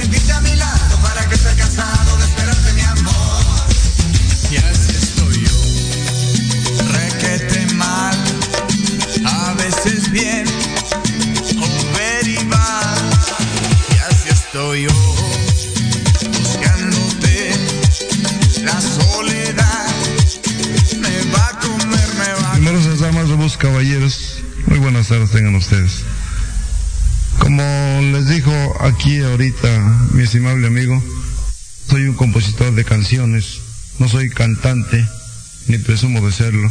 sentirte aquí ahorita mi estimable amigo, soy un compositor de canciones, no soy cantante, ni presumo de serlo.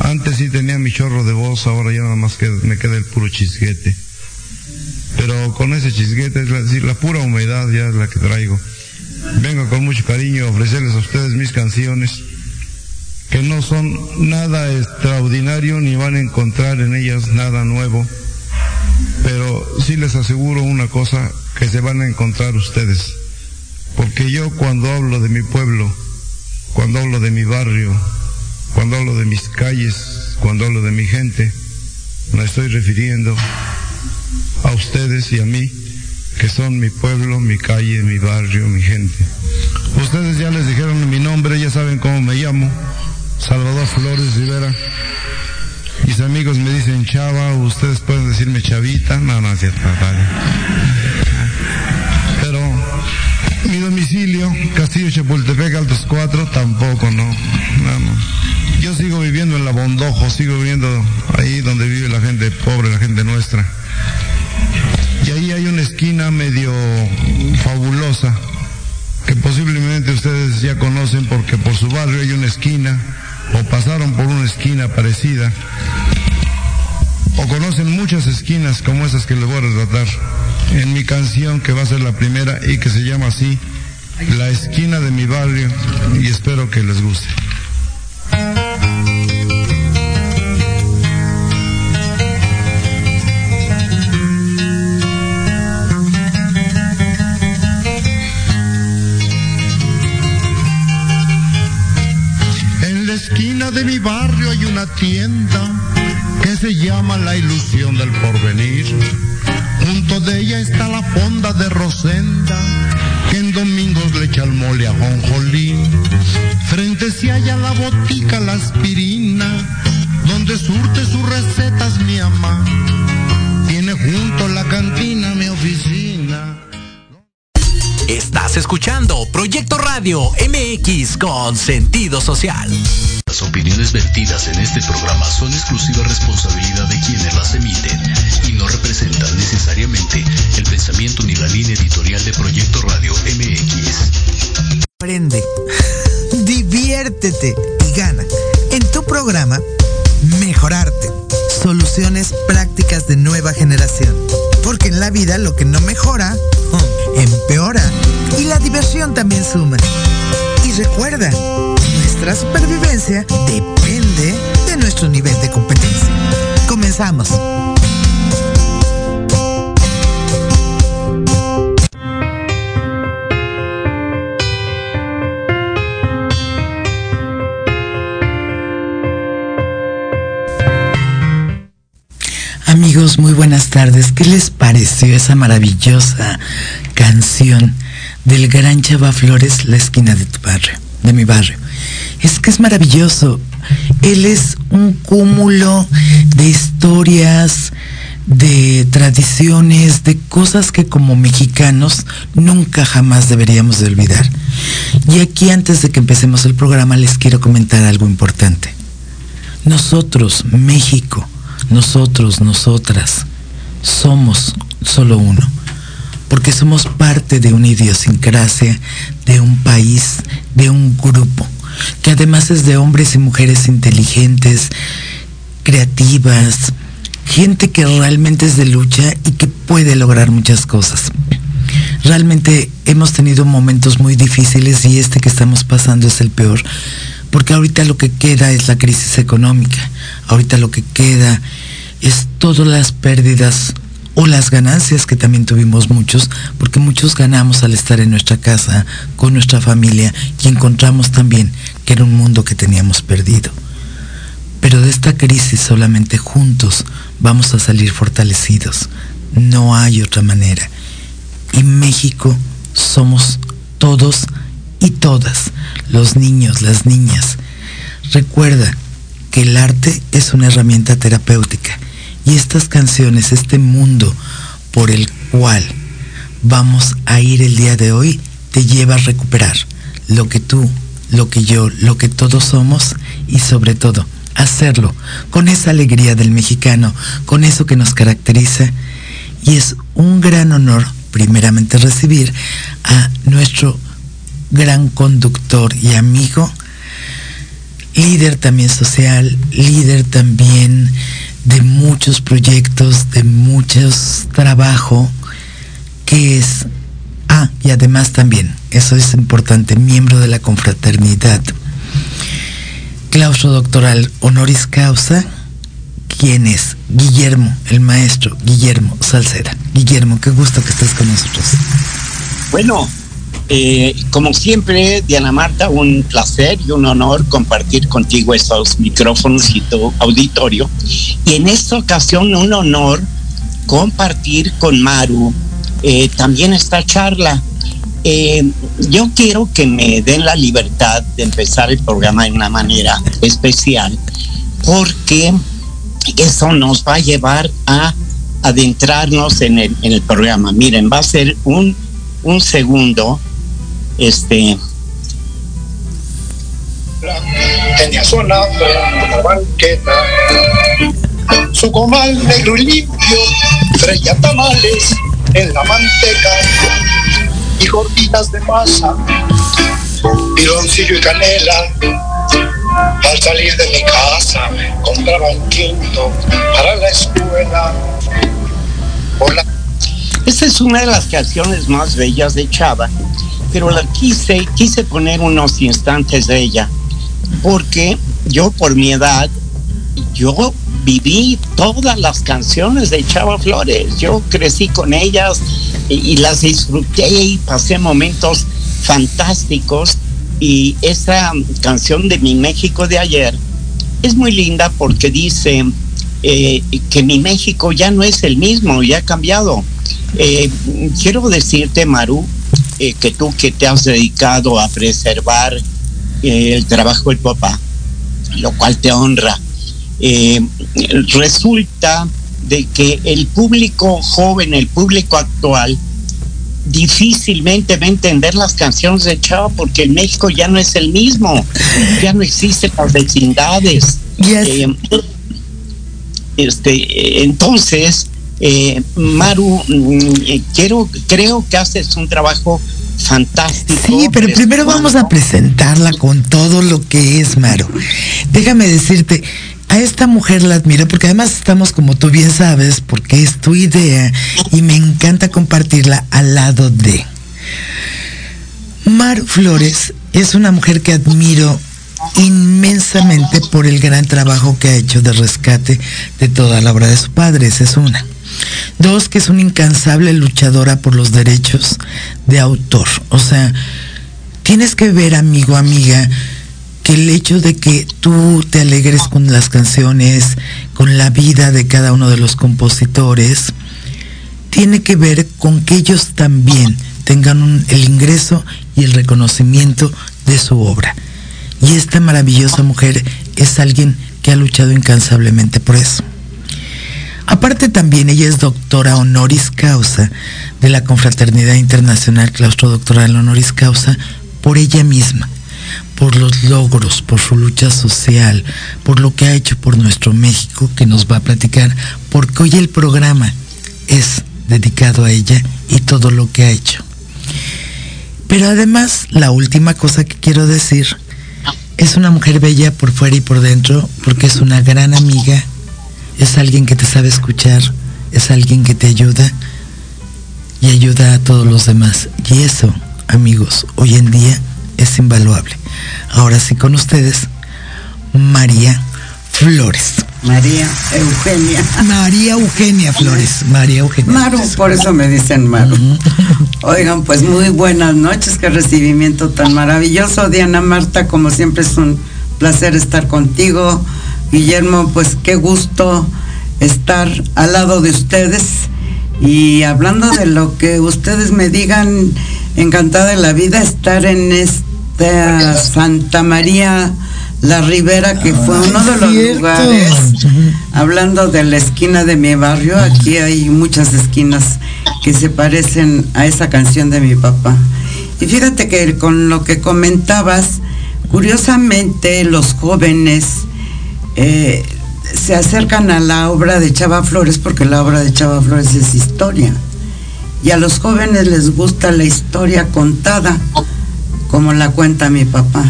Antes sí tenía mi chorro de voz, ahora ya nada más que me queda el puro chisguete. Pero con ese chisguete, es decir, la pura humedad ya es la que traigo. Vengo con mucho cariño a ofrecerles a ustedes mis canciones que no son nada extraordinario ni van a encontrar en ellas nada nuevo, pero sí les aseguro una cosa que se van a encontrar ustedes, porque yo cuando hablo de mi pueblo, cuando hablo de mi barrio, cuando hablo de mis calles, cuando hablo de mi gente, me estoy refiriendo a ustedes y a mí, que son mi pueblo, mi calle, mi barrio, mi gente. Ustedes ya les dijeron mi nombre, ya saben cómo me llamo. Salvador Flores Rivera. Mis amigos me dicen Chava, ustedes pueden decirme Chavita, no, no es cierto. Pero mi domicilio, Castillo Chapultepec, Altos 4, tampoco, no. no, no. Yo sigo viviendo en la Bondojo, sigo viviendo ahí donde vive la gente pobre, la gente nuestra. Y ahí hay una esquina medio fabulosa, que posiblemente ustedes ya conocen porque por su barrio hay una esquina o esquina parecida o conocen muchas esquinas como esas que les voy a retratar en mi canción que va a ser la primera y que se llama así La esquina de mi barrio y espero que les guste. De mi barrio tienda que se llama La Ilusión del Porvenir. Junto de ella está la fonda de Rosenda, que en domingos le echa el mole a jonjolí. Frente se halla la botica La Aspirina, donde surte sus recetas mi ama. Tiene junto la cantina mi oficina. Estás escuchando Proyecto Radio MX con sentido social. Las opiniones vertidas en este programa son exclusiva responsabilidad de quienes las emiten y no representan necesariamente el pensamiento ni la línea editorial de Proyecto Radio MX. Aprende, diviértete y gana. En tu programa, Mejorarte. Soluciones prácticas de nueva generación. Porque en la vida lo que no mejora, hmm, empeora. Y la diversión también suma. Y recuerda, nuestra supervivencia depende de nuestro nivel de competencia. Comenzamos. Amigos, muy buenas tardes. ¿Qué les pareció esa maravillosa canción del gran Chava Flores, La esquina de tu barrio, de mi barrio? Es que es maravilloso. Él es un cúmulo de historias, de tradiciones, de cosas que como mexicanos nunca jamás deberíamos de olvidar. Y aquí antes de que empecemos el programa les quiero comentar algo importante. Nosotros, México, nosotros, nosotras, somos solo uno, porque somos parte de una idiosincrasia, de un país, de un grupo, que además es de hombres y mujeres inteligentes, creativas, gente que realmente es de lucha y que puede lograr muchas cosas. Realmente hemos tenido momentos muy difíciles y este que estamos pasando es el peor, porque ahorita lo que queda es la crisis económica, ahorita lo que queda es todas las pérdidas o las ganancias que también tuvimos muchos, porque muchos ganamos al estar en nuestra casa, con nuestra familia, y encontramos también que era un mundo que teníamos perdido. Pero de esta crisis solamente juntos vamos a salir fortalecidos. No hay otra manera. Y México somos todos y todas, los niños, las niñas. Recuerda que el arte es una herramienta terapéutica y estas canciones, este mundo por el cual vamos a ir el día de hoy, te lleva a recuperar lo que tú, lo que yo, lo que todos somos y sobre todo hacerlo con esa alegría del mexicano, con eso que nos caracteriza. Y es un gran honor, primeramente, recibir a nuestro gran conductor y amigo, líder también social, líder también de muchos proyectos, de muchos trabajo, que es, ah, y además también, eso es importante, miembro de la confraternidad claustro doctoral honoris causa, ¿quién es? Guillermo, el maestro Guillermo Salceda. Guillermo, qué gusto que estés con nosotros. Bueno, eh, como siempre, Diana Marta, un placer y un honor compartir contigo estos micrófonos y tu auditorio. Y en esta ocasión, un honor compartir con Maru eh, también esta charla eh, yo quiero que me den la libertad de empezar el programa de una manera especial, porque eso nos va a llevar a adentrarnos en el, en el programa. Miren, va a ser un, un segundo, este, tenía zona la banqueta. Su comal negro y limpio freía tamales en la manteca y gorditas de masa, piloncillo y canela. Al salir de mi casa compraba un quinto para la escuela. Hola. Esta es una de las canciones más bellas de Chava, pero la quise, quise poner unos instantes de ella, porque yo por mi edad, yo viví todas las canciones de Chava Flores. Yo crecí con ellas y, las disfruté y pasé momentos fantásticos. Y esa canción de Mi México de ayer es muy linda porque dice eh, que mi México ya no es el mismo, ya ha cambiado. Eh, quiero decirte, Maru, eh, que tú que te has dedicado a preservar el trabajo del papá, lo cual te honra eh, resulta de que el público joven, el público actual, difícilmente va a entender las canciones de Chava porque en México ya no es el mismo, ya no existen las vecindades. Eh, este, entonces, eh, Maru, mm, quiero, creo que haces un trabajo fantástico. Sí, pero primero vamos a presentarla con todo lo que es Maru. Déjame decirte, a esta mujer la admiro porque además estamos, como tú bien sabes, porque es tu idea y me encanta compartirla al lado de. Mar Flores es una mujer que admiro inmensamente por el gran trabajo que ha hecho de rescate de toda la obra de su padre, esa es una. Dos, que es una incansable luchadora por los derechos de autor. O sea, tienes que ver, amigo, amiga, que el hecho de que tú te alegres con las canciones, con la vida de cada uno de los compositores, tiene que ver con que ellos también tengan el ingreso y el reconocimiento de su obra. Y esta maravillosa mujer es alguien que ha luchado incansablemente por eso. Aparte también ella es doctora honoris causa de la Confraternidad Internacional Claustro Doctoral Honoris Causa por ella misma por los logros, por su lucha social, por lo que ha hecho por nuestro México, que nos va a platicar, porque hoy el programa es dedicado a ella y todo lo que ha hecho. Pero además, la última cosa que quiero decir, es una mujer bella por fuera y por dentro, porque es una gran amiga, es alguien que te sabe escuchar, es alguien que te ayuda y ayuda a todos los demás. Y eso, amigos, hoy en día es invaluable. Ahora sí con ustedes, María Flores. María Eugenia. María Eugenia Flores. María Eugenia. Maru, por eso me dicen Maru. Oigan, pues muy buenas noches, qué recibimiento tan maravilloso. Diana Marta, como siempre es un placer estar contigo. Guillermo, pues qué gusto estar al lado de ustedes Y hablando de lo que ustedes me digan, encantada de la vida estar en esta Santa María la Ribera, que fue uno de los lugares, hablando de la esquina de mi barrio, aquí hay muchas esquinas que se parecen a esa canción de mi papá. Y fíjate que con lo que comentabas, curiosamente los jóvenes eh, se acercan a la obra de Chava Flores porque la obra de Chava Flores es historia. Y a los jóvenes les gusta la historia contada, como la cuenta mi papá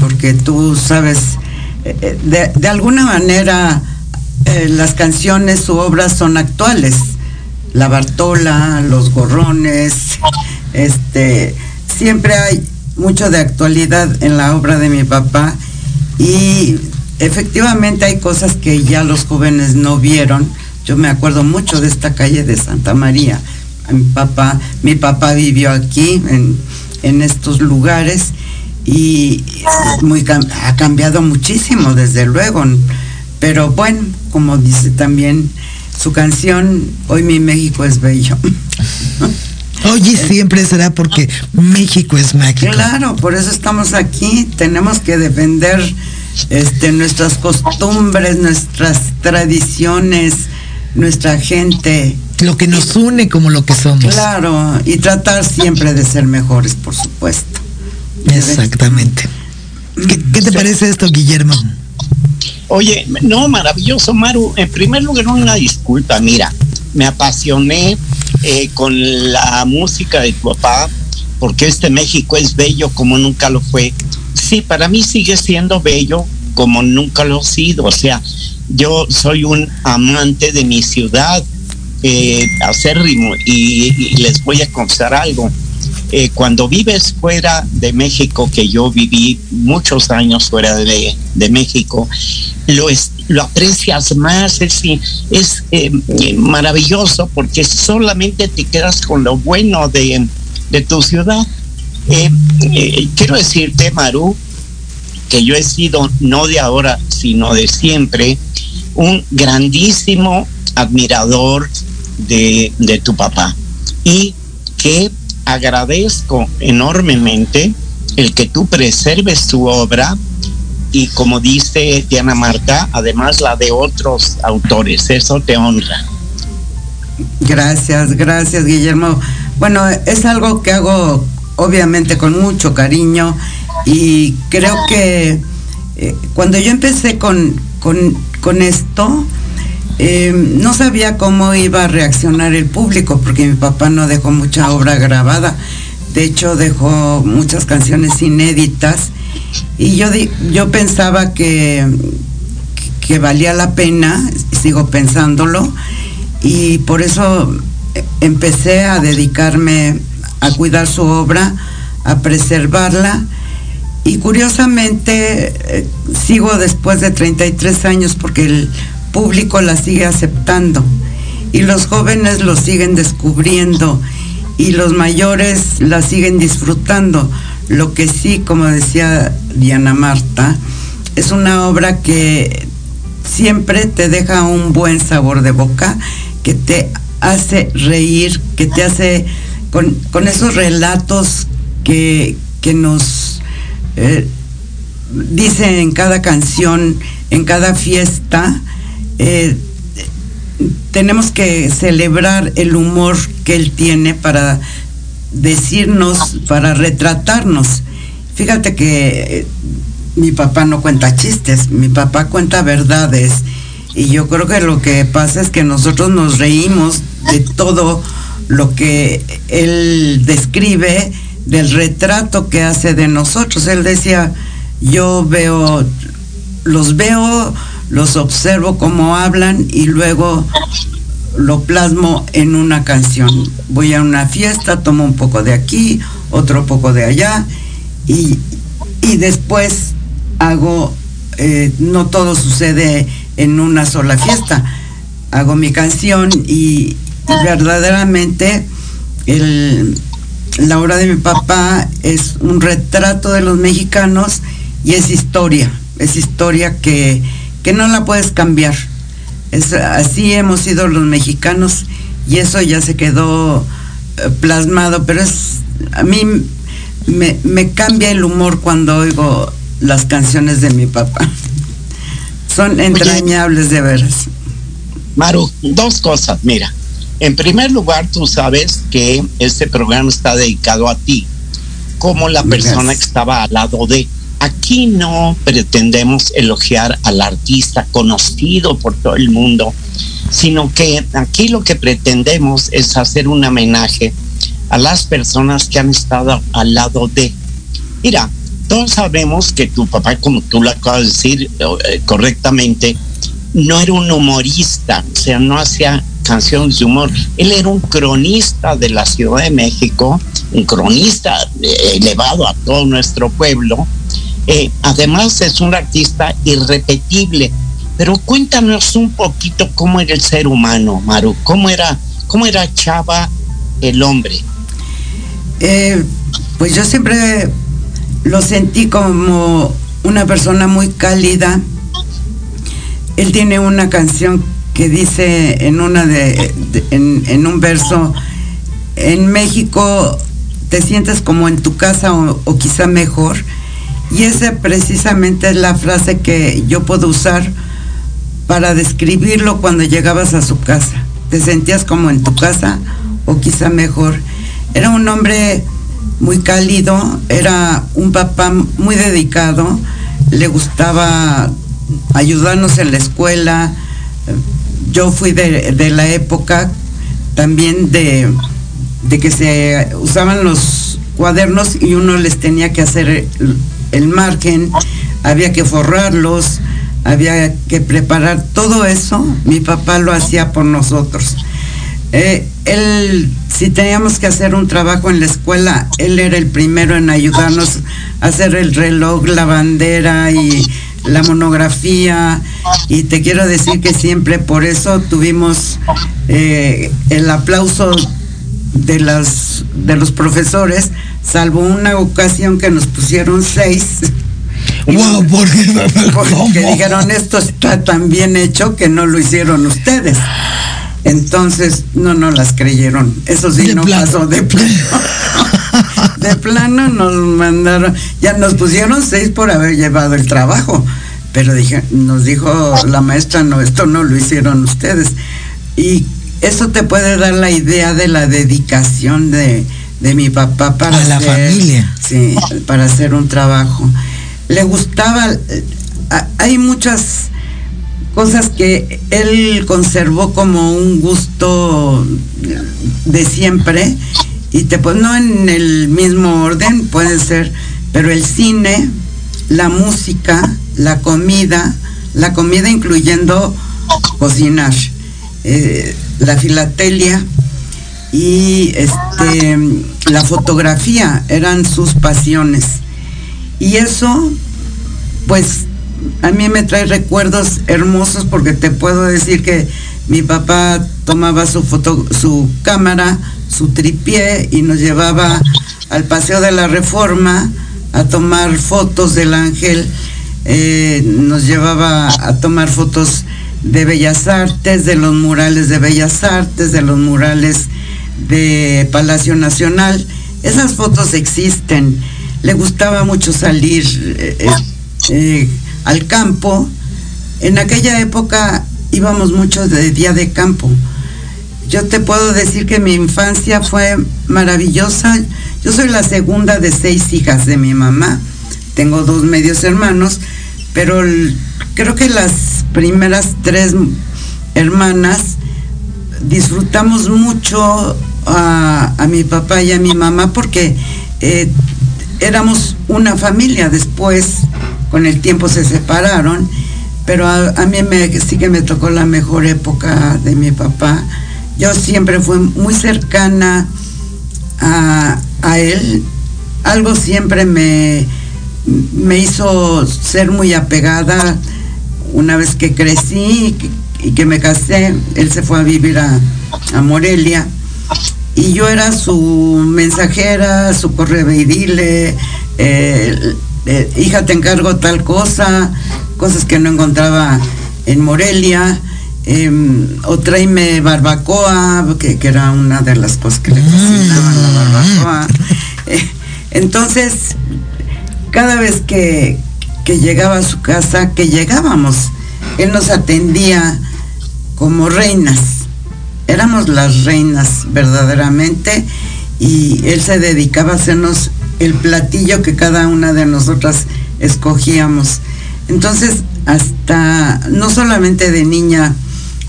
porque tú sabes, eh, eh, de, alguna manera las canciones u obras son actuales. La Bartola, Los Gorrones, este, siempre hay mucho de actualidad en la obra de mi papá y efectivamente hay cosas que ya los jóvenes no vieron. Yo me acuerdo mucho de esta calle de Santa María. Mi papá, mi papá vivió aquí en, en estos lugares y muy, ha cambiado muchísimo, desde luego. Pero bueno, como dice también su canción, Hoy mi México es bello. Hoy siempre será porque México es mágico. Claro, por eso estamos aquí. Tenemos que defender este, nuestras costumbres, nuestras tradiciones, nuestra gente. Lo que nos une como lo que somos. Claro, y tratar siempre de ser mejores, por supuesto. Exactamente. ¿Qué, te parece esto, Guillermo? Oye, no, maravilloso, Maru. En primer lugar, una disculpa. Mira, me apasioné eh, con la música de tu papá, porque este México es bello como nunca lo fue. Sí, para mí sigue siendo bello como nunca lo ha sido. O sea, yo soy un amante de mi ciudad, eh, acérrimo, y, y les voy a confesar algo eh, cuando vives fuera de México, que yo viví muchos años fuera de, México, lo, lo aprecias más, es, es eh, maravilloso porque solamente te quedas con lo bueno de, tu ciudad. Eh, quiero decirte, Maru, que yo he sido, no de ahora, sino de siempre, un grandísimo admirador de, de tu papá. Y que agradezco enormemente el que tú preserves tu obra y como dice Diana Marta, además la de otros autores, eso te honra. Gracias, gracias Guillermo. Bueno, es algo que hago obviamente con mucho cariño y creo que eh, cuando yo empecé con, con, con esto, eh, no sabía cómo iba a reaccionar el público porque mi papá no dejó mucha obra grabada. De hecho, dejó muchas canciones inéditas. Y yo, yo pensaba que, que valía la pena, sigo pensándolo, y por eso empecé a dedicarme a cuidar su obra, a preservarla. Y curiosamente eh, sigo después de 33 años porque el público la sigue aceptando y los jóvenes lo siguen descubriendo y los mayores la siguen disfrutando. Lo que sí, como decía Diana Marta, es una obra que siempre te deja un buen sabor de boca, que te hace reír, que te hace con, esos relatos que, nos eh, dice en cada canción, en cada fiesta, eh, tenemos que celebrar el humor que él tiene para decirnos, para retratarnos. Fíjate que eh, mi papá no cuenta chistes, mi papá cuenta verdades. Y yo creo que lo que pasa es que nosotros nos reímos de todo lo que él describe, del retrato que hace de nosotros. Él decía, yo veo, los veo los observo cómo hablan y luego lo plasmo en una canción. Voy a una fiesta, tomo un poco de aquí, otro poco de allá y, después hago, eh, no todo sucede en una sola fiesta, hago mi canción y, verdaderamente la obra de mi papá es un retrato de los mexicanos y es historia, es historia que que no la puedes cambiar. Es, así hemos sido los mexicanos y eso ya se quedó eh, plasmado, pero es a mí me, me cambia el humor cuando oigo las canciones de mi papá. Son entrañables de veras. Maru, dos cosas, mira. En primer lugar, tú sabes que este programa está dedicado a ti, como la persona que estaba al lado de. Aquí no pretendemos elogiar al artista conocido por todo el mundo, sino que aquí lo que pretendemos es hacer un homenaje a las personas que han estado al lado de. Mira, todos sabemos que tu papá, como tú lo acabas de decir eh, correctamente, no era un humorista, o sea, no hacía canciones de humor. Él era un cronista de la Ciudad de México, un cronista eh, elevado a todo nuestro pueblo. Eh, además es un artista irrepetible. Pero cuéntanos un poquito cómo era el ser humano, Maru, cómo era, cómo era Chava el hombre. Eh, pues yo siempre lo sentí como una persona muy cálida. Él tiene una canción que dice en una de, en, un verso en México te sientes como en tu casa o, o, quizá mejor y esa precisamente es la frase que yo puedo usar para describirlo cuando llegabas a su casa. Te sentías como en tu casa o quizá mejor era un hombre muy cálido era un papá muy dedicado le gustaba ayudarnos en la escuela yo fui de, la época también de, que se usaban los cuadernos y uno les tenía que hacer el, margen, había que forrarlos, había que preparar todo eso, mi papá lo hacía por nosotros. Eh, él, si teníamos que hacer un trabajo en la escuela, él era el primero en ayudarnos a hacer el reloj, la bandera y la monografía y te quiero decir que siempre por eso tuvimos eh, el aplauso de las de los profesores salvo una ocasión que nos pusieron seis. Wow, porque dijeron esto está tan bien hecho que no lo hicieron ustedes entonces no nos las creyeron. Eso sí no pasó de plano. De plano nos mandaron, ya nos pusieron seis por haber llevado el trabajo, pero dije, nos dijo la maestra, no, esto no lo hicieron ustedes. Y eso te puede dar la idea de la dedicación de, mi papá para la familia. Sí, para hacer un trabajo. Le gustaba, eh, hay muchas cosas que él conservó como un gusto de siempre y te pues no en el mismo orden puede ser pero el cine la música la comida la comida incluyendo cocinar eh, la filatelia y este la fotografía eran sus pasiones. Y eso pues a mí me trae recuerdos hermosos porque te puedo decir que mi papá tomaba su foto, su cámara su tripié y nos llevaba al Paseo de la Reforma a tomar fotos del ángel, eh, nos llevaba a tomar fotos de Bellas Artes, de los murales de Bellas Artes, de los murales de Palacio Nacional. Esas fotos existen. Le gustaba mucho salir eh, eh, al campo. En aquella época íbamos mucho de día de campo yo te puedo decir que mi infancia fue maravillosa. Yo soy la segunda de seis hijas de mi mamá. Tengo dos medios hermanos, pero creo que las primeras tres hermanas disfrutamos mucho a, mi papá y a mi mamá porque eh, éramos una familia. Después, con el tiempo se separaron, pero a, mí sí que me tocó la mejor época de mi papá yo siempre fui muy cercana a, él. Algo siempre me, me hizo ser muy apegada. Una vez que crecí y que, me casé, él se fue a vivir a, Morelia y yo era su mensajera, su correveidile, eh, eh, hija te encargo tal cosa, cosas que no encontraba en Morelia em, o tráeme barbacoa, que, era una de las cosas que le cocinaban la barbacoa. Eh, entonces, cada vez que, que llegaba a su casa, que llegábamos, él nos atendía como reinas. Éramos las reinas verdaderamente y él se dedicaba a hacernos el platillo que cada una de nosotras escogíamos. Entonces, hasta, no solamente de niña,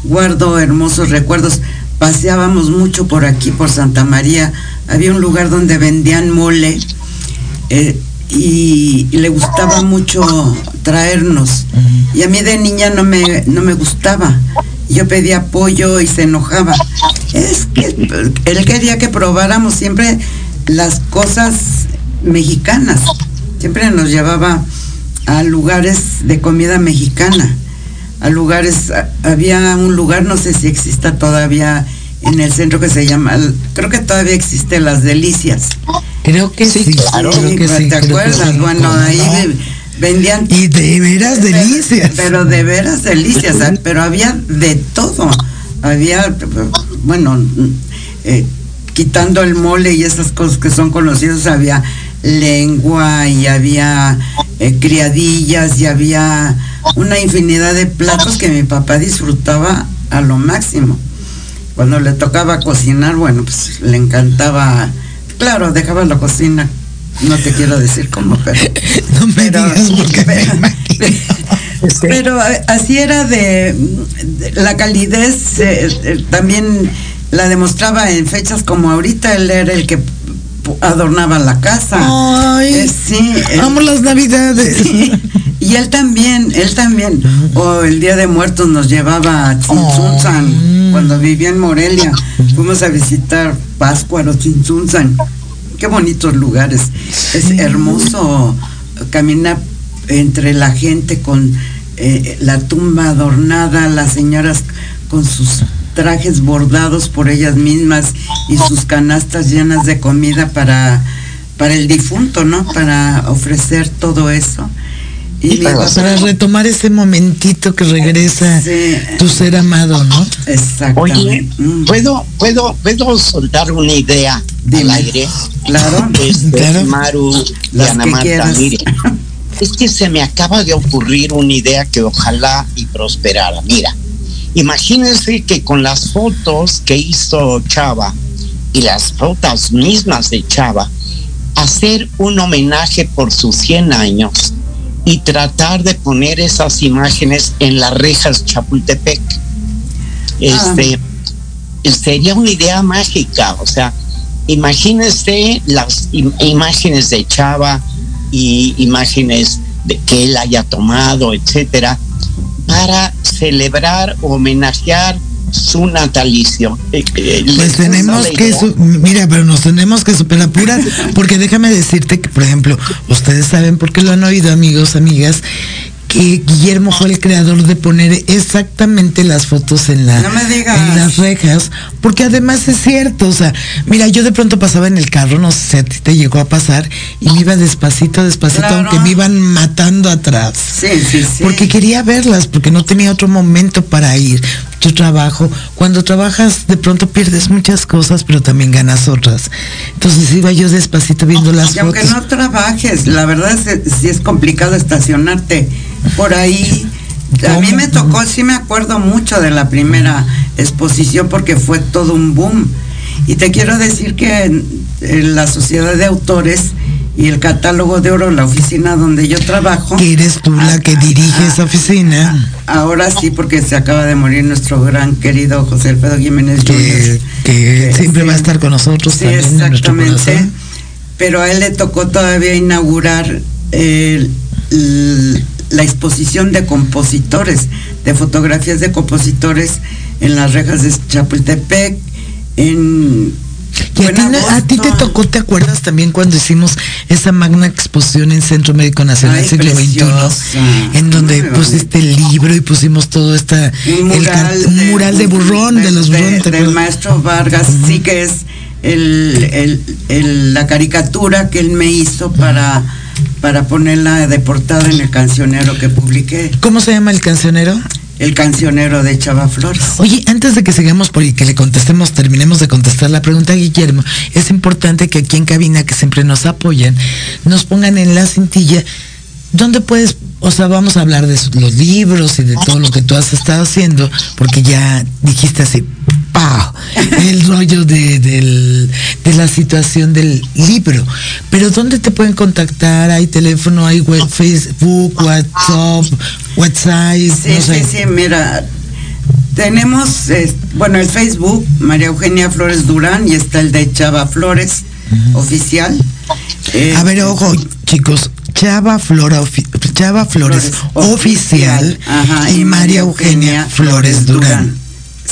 guardo hermosos recuerdos, paseábamos mucho por aquí, por Santa María, había un lugar donde vendían mole eh, y, le gustaba mucho traernos. Y a mí de niña no me, no me gustaba. Yo pedía pollo y se enojaba. Es que él quería que probáramos siempre las cosas mexicanas. Siempre nos llevaba a lugares de comida mexicana, a lugares, había un lugar, no sé si exista todavía en el centro que se llama, creo que todavía existe Las Delicias. Creo que sí, claro. ¿Te acuerdas? bueno, ahí vendían... Y de veras delicias. Pero de veras delicias, pero había de todo. Había, bueno, eh, quitando el mole y esas cosas que son conocidos, había lengua y había eh, criadillas y había una infinidad de platos que mi papá disfrutaba a lo máximo. Cuando le tocaba cocinar, bueno, pues le encantaba, claro, dejaba la cocina, no te quiero decir cómo, pero... no me digas porque pero, eh, así era de, la calidez, eh, también la demostraba en fechas como ahorita, él era el que adornaba la casa. Ay, eh, sí, amo las navidades. Y él también, él también. O el Día de Muertos nos llevaba a Tzintzuntzan, cuando vivía en Morelia. Fuimos a visitar Páscuaro, Tzintzuntzan. Qué bonitos lugares. Es hermoso caminar entre la gente con eh, la tumba adornada, las señoras con sus trajes bordados por ellas mismas y sus canastas llenas de comida para, para el difunto, ¿no? Para ofrecer todo eso. Y para, retomar ese momentito que regresa tu ser amado, ¿no? Exactamente. Oye. ¿puedo, puedo, puedo soltar una idea del aire? Claro, este, claro. Maru y Ana Marta, es que se me acaba de ocurrir una idea que ojalá y prosperara. Mira, Imagínense que con las fotos que hizo Chava y las fotos mismas de Chava, hacer un homenaje por sus 100 años y tratar de poner esas imágenes en las rejas Chapultepec. Este, ah. sería una idea mágica, o sea, imagínense las imágenes de Chava y imágenes de que él haya tomado, etcétera, para celebrar o homenajear su natalicio. Eh, eh, pues tenemos que, mira, pero nos tenemos que superar pura, porque déjame decirte que, por ejemplo, ustedes saben, porque lo han oído amigos, amigas, que Guillermo fue el creador de poner exactamente las fotos en, la, en las rejas, porque además es cierto, o sea, mira, yo de pronto pasaba en el carro, no sé si a ti te llegó a pasar, y me iba despacito, despacito, aunque me iban matando atrás. Sí, sí, sí. Porque quería verlas, porque no tenía otro momento para ir. Tu trabajo, cuando trabajas de pronto pierdes muchas cosas, pero también ganas otras. Entonces iba yo despacito viendo las y fotos. Aunque no trabajes, la verdad es si es complicado estacionarte por ahí. A mí me tocó, sí me acuerdo mucho de la primera exposición porque fue todo un boom. Y te quiero decir que en, la sociedad de autores y el catálogo de oro, la oficina donde yo trabajo. eres tú la que dirige esa oficina. ahora sí, porque se acaba de morir nuestro gran querido José Alfredo Jiménez que, Que, siempre va a estar con nosotros sí, Exactamente. pero a él le tocó todavía inaugurar el la exposición de compositores, de fotografías de compositores en las rejas de Chapultepec, en a, ti, te tocó, ¿te acuerdas también cuando hicimos esa magna exposición en Centro Médico Nacional siglo XXI? En donde pusiste el libro y pusimos todo esta el mural, de, burrón de, los burrones. Del maestro Vargas, sí que es el, la caricatura que él me hizo para para ponerla de portada en el cancionero que publiqué. ¿Cómo se llama el cancionero? el cancionero de Chava Flores. Oye, antes de que sigamos por y que le contestemos, terminemos de contestar la pregunta, Guillermo, es importante que aquí en cabina, que siempre nos apoyan, nos pongan en la cintilla dónde puedes, o sea, vamos a hablar de los libros y de todo lo que tú has estado haciendo, porque ya dijiste así, ¡pau! El rollo de, de la situación del libro. Pero ¿dónde te pueden contactar? ¿Hay teléfono? ¿Hay web, Facebook, WhatsApp, WhatsApp? Sí, sí, sí, mira. Tenemos, bueno, el Facebook, María Eugenia Flores Durán, y está el de Chava Flores, oficial. a ver, ojo, chicos, Chava, Flora, Chava Flores, oficial, y María Eugenia, Flores Durán.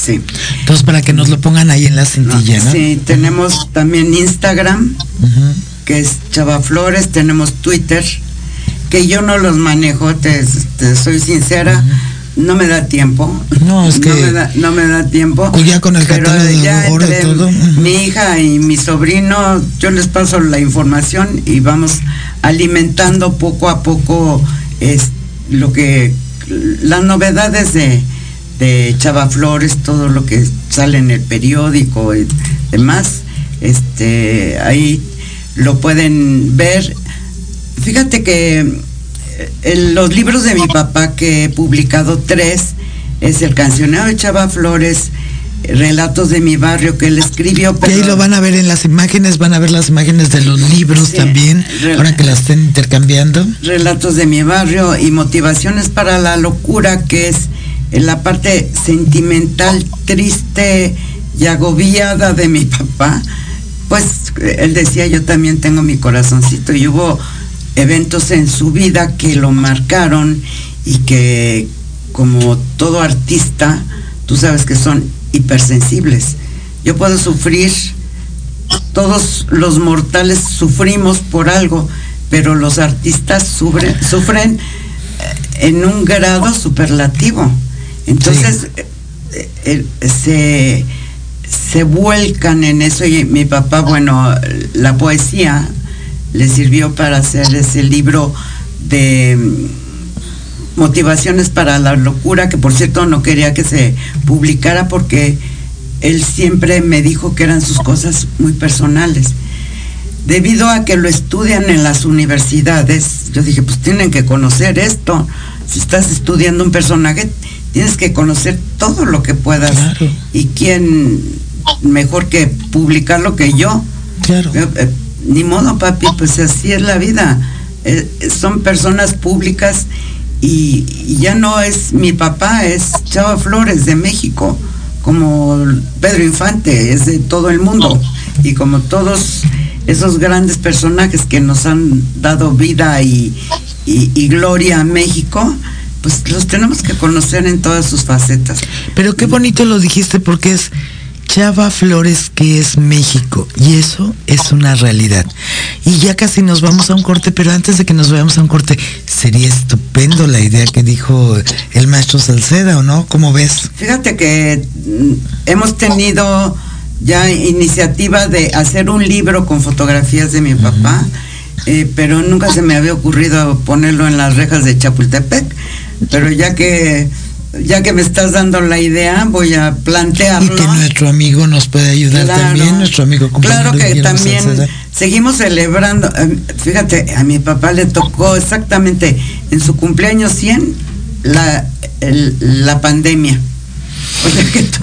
Sí. Entonces, para que nos lo pongan ahí en la cintilla, ¿no? Sí, tenemos también Instagram, que es Chava Flores, tenemos Twitter, que yo no los manejo, te, soy sincera no me da tiempo. No, es que. No me da, tiempo. Pues ya con el pero ya entre todo. Mi hija y mi sobrino, yo les paso la información y vamos alimentando poco a poco es lo que. las novedades de, de Chava Flores, todo lo que sale en el periódico y demás. Este, ahí lo pueden ver. Fíjate que los libros de mi papá que he publicado tres es el cancionero de Chava Flores, relatos de mi barrio que él escribió. Pero... ahí lo van a ver en las imágenes, van a ver las imágenes de los libros también, ahora que las estén intercambiando. Relatos de mi barrio y motivaciones para la locura, que es en la parte sentimental, triste y agobiada de mi papá. Pues él decía, yo también tengo mi corazoncito y hubo eventos en su vida que lo marcaron y que como todo artista, tú sabes que son hipersensibles. Yo puedo sufrir, todos los mortales sufrimos por algo, pero los artistas sufren, sufren eh, en un grado superlativo. Entonces, eh, eh, se, se vuelcan en eso y mi papá, bueno, la poesía le sirvió para hacer ese libro de mm, motivaciones para la locura, que por cierto no quería que se publicara porque él siempre me dijo que eran sus cosas muy personales. Debido a que lo estudian en las universidades, yo dije, pues tienen que conocer esto. Si estás estudiando un personaje, tienes que conocer todo lo que puedas. Y quién mejor que publicarlo que yo. Claro. Eh, ni modo, papi, pues así es la vida. Eh, son personas públicas y, ya no es mi papá, es Chava Flores de México, como Pedro Infante, es de todo el mundo. Y como todos esos grandes personajes que nos han dado vida y, y gloria a México, pues los tenemos que conocer en todas sus facetas. Pero qué bonito lo dijiste porque es Chava Flores, que es México, y eso es una realidad. Y ya casi nos vamos a un corte, pero antes de que nos vayamos a un corte, sería estupendo la idea que dijo el maestro Salceda, ¿o no? ¿Cómo ves? Fíjate que mm, hemos tenido ya iniciativa de hacer un libro con fotografías de mi papá, eh, pero nunca se me había ocurrido ponerlo en las rejas de Chapultepec, pero ya que ya que me estás dando la idea, voy a plantearlo. Y que nuestro amigo nos puede ayudar también, nuestro amigo Claro que también seguimos celebrando. Eh, fíjate, a mi papá le tocó exactamente en su cumpleaños 100 la, la pandemia.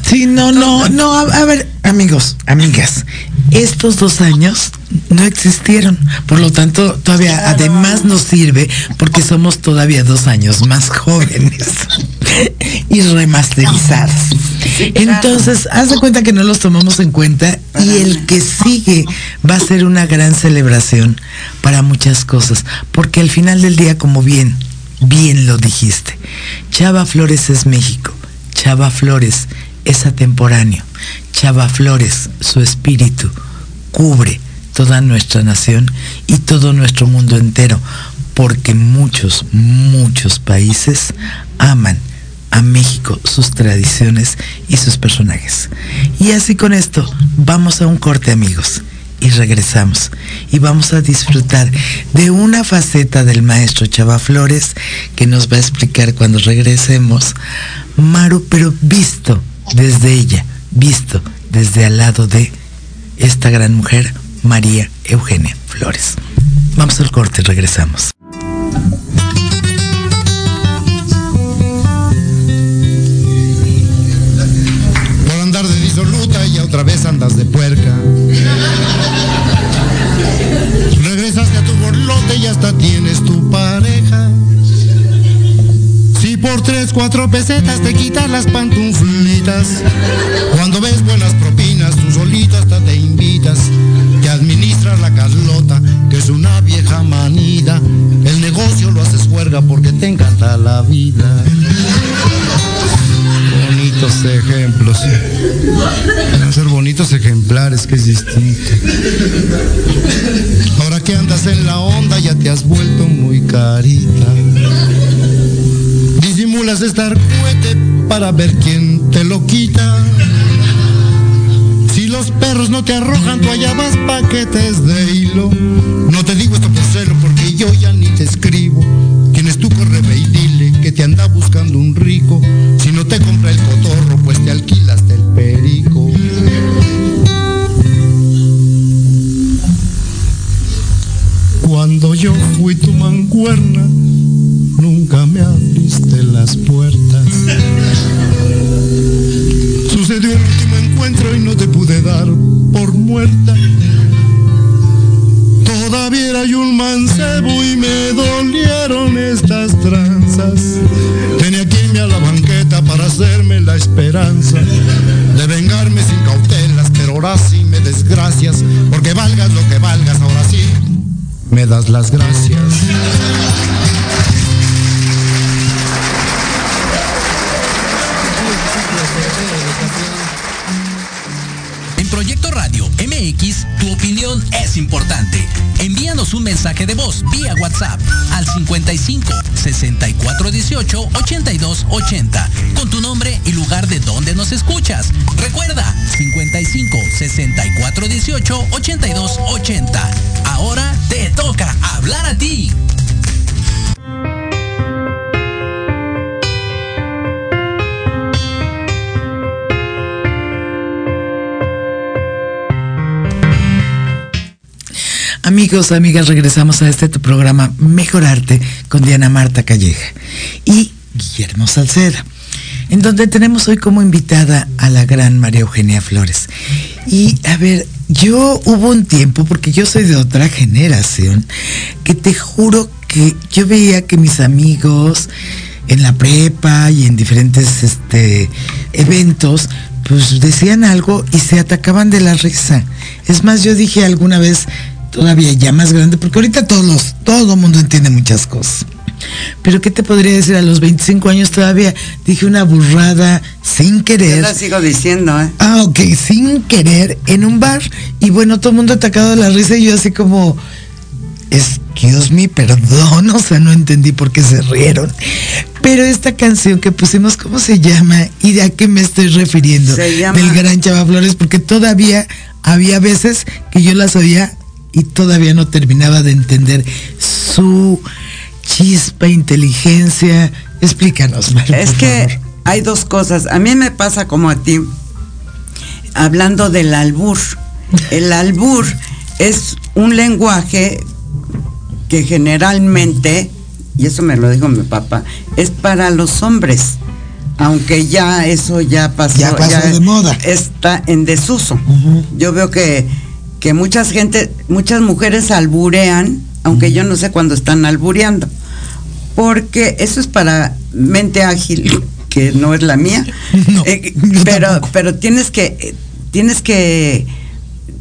sí, no, no, no, a ver, amigos, amigas, estos dos años no existieron. Por lo tanto, todavía además nos sirve porque somos todavía dos años más jóvenes y remasterizados. Entonces, haz de cuenta que no los tomamos en cuenta y el que sigue va a ser una gran celebración para muchas cosas. Porque al final del día, como bien, bien lo dijiste, Chava Flores es México. Chava Flores es atemporáneo. Chava Flores, su espíritu, cubre toda nuestra nación y todo nuestro mundo entero, porque muchos, muchos países aman a México, sus tradiciones y sus personajes. Y así con esto, vamos a un corte amigos y regresamos y vamos a disfrutar de una faceta del maestro Chava Flores que nos va a explicar cuando regresemos Maru, pero visto desde ella, visto desde al lado de esta gran mujer, María Eugenia Flores. Vamos al corte, regresamos. Por andar de disoluta y otra vez andas de puerca. Regresaste a tu borlote y hasta tienes tu pareja. Si por tres, cuatro pesetas te quitas las pantuflitas. Cuando ves buenas propinas, es una vieja manida. El negocio lo haces juerga porque te encanta la vida. Bonitos ejemplos. Ser bonitos ejemplares, que es distinto. Ahora que andas en la onda ya te has vuelto muy carita. Disimulas estar cohete para ver quién te lo quita. Perros no te arrojan, tú allá vas paquetes de hilo. No te digo esto por celo porque yo ya ni te escribo. Tienes tu correo y dile que te anda buscando un rico. Si no te compra el cotorro, pues te alquilas del perico. Cuando yo fui tu mancuerna, nunca me abriste las puertas. Y no te pude dar por muerta. Todavía hay un mancebo y me dolieron estas tranzas. Tenía que irme a la banqueta para hacerme la esperanza de vengarme sin cautelas, pero ahora sí me desgracias, porque valgas lo que valgas, ahora sí me das las gracias. Un mensaje de voz vía WhatsApp al 55 64 18 82 80 con tu nombre y lugar de donde nos escuchas. Recuerda 55 64 18 82 80. Ahora te toca hablar a ti. Amigos, amigas, regresamos a este tu programa Mejorarte con Diana Marta Calleja y Guillermo Salceda, en donde tenemos hoy como invitada a la gran María Eugenia Flores. Y a ver, yo hubo un tiempo, porque yo soy de otra generación, que te juro que yo veía que mis amigos en la prepa y en diferentes este, eventos, pues decían algo y se atacaban de la risa. Es más, yo dije alguna vez, todavía ya más grande, porque ahorita todos los, todo mundo entiende muchas cosas. Pero ¿qué te podría decir? A los 25 años todavía dije una burrada sin Yo querer. la sigo diciendo, ¿eh? Ah, ok, sin querer en un bar. Y bueno, todo el mundo atacado de la risa y yo así como, excuse me, perdón, o sea, no entendí por qué se rieron. Pero esta canción que pusimos, ¿cómo se llama? ¿Y de a qué me estoy refiriendo? Se llama- Del gran Chava Flores, porque todavía había veces que yo las oía y todavía no terminaba de entender su chispa, inteligencia. Explícanos, Maru, Es por que favor. hay dos cosas. A mí me pasa como a ti, hablando del albur. El albur es un lenguaje que generalmente, y eso me lo dijo mi papá, es para los hombres. Aunque ya eso ya pasó, Ya pasó de moda. Está en desuso. Yo veo que, que muchas gente, muchas mujeres alburean, aunque yo no sé cuándo están albureando. Porque eso es para mente ágil, que no es la mía. No, Eh, pero, tampoco. pero tienes que, tienes que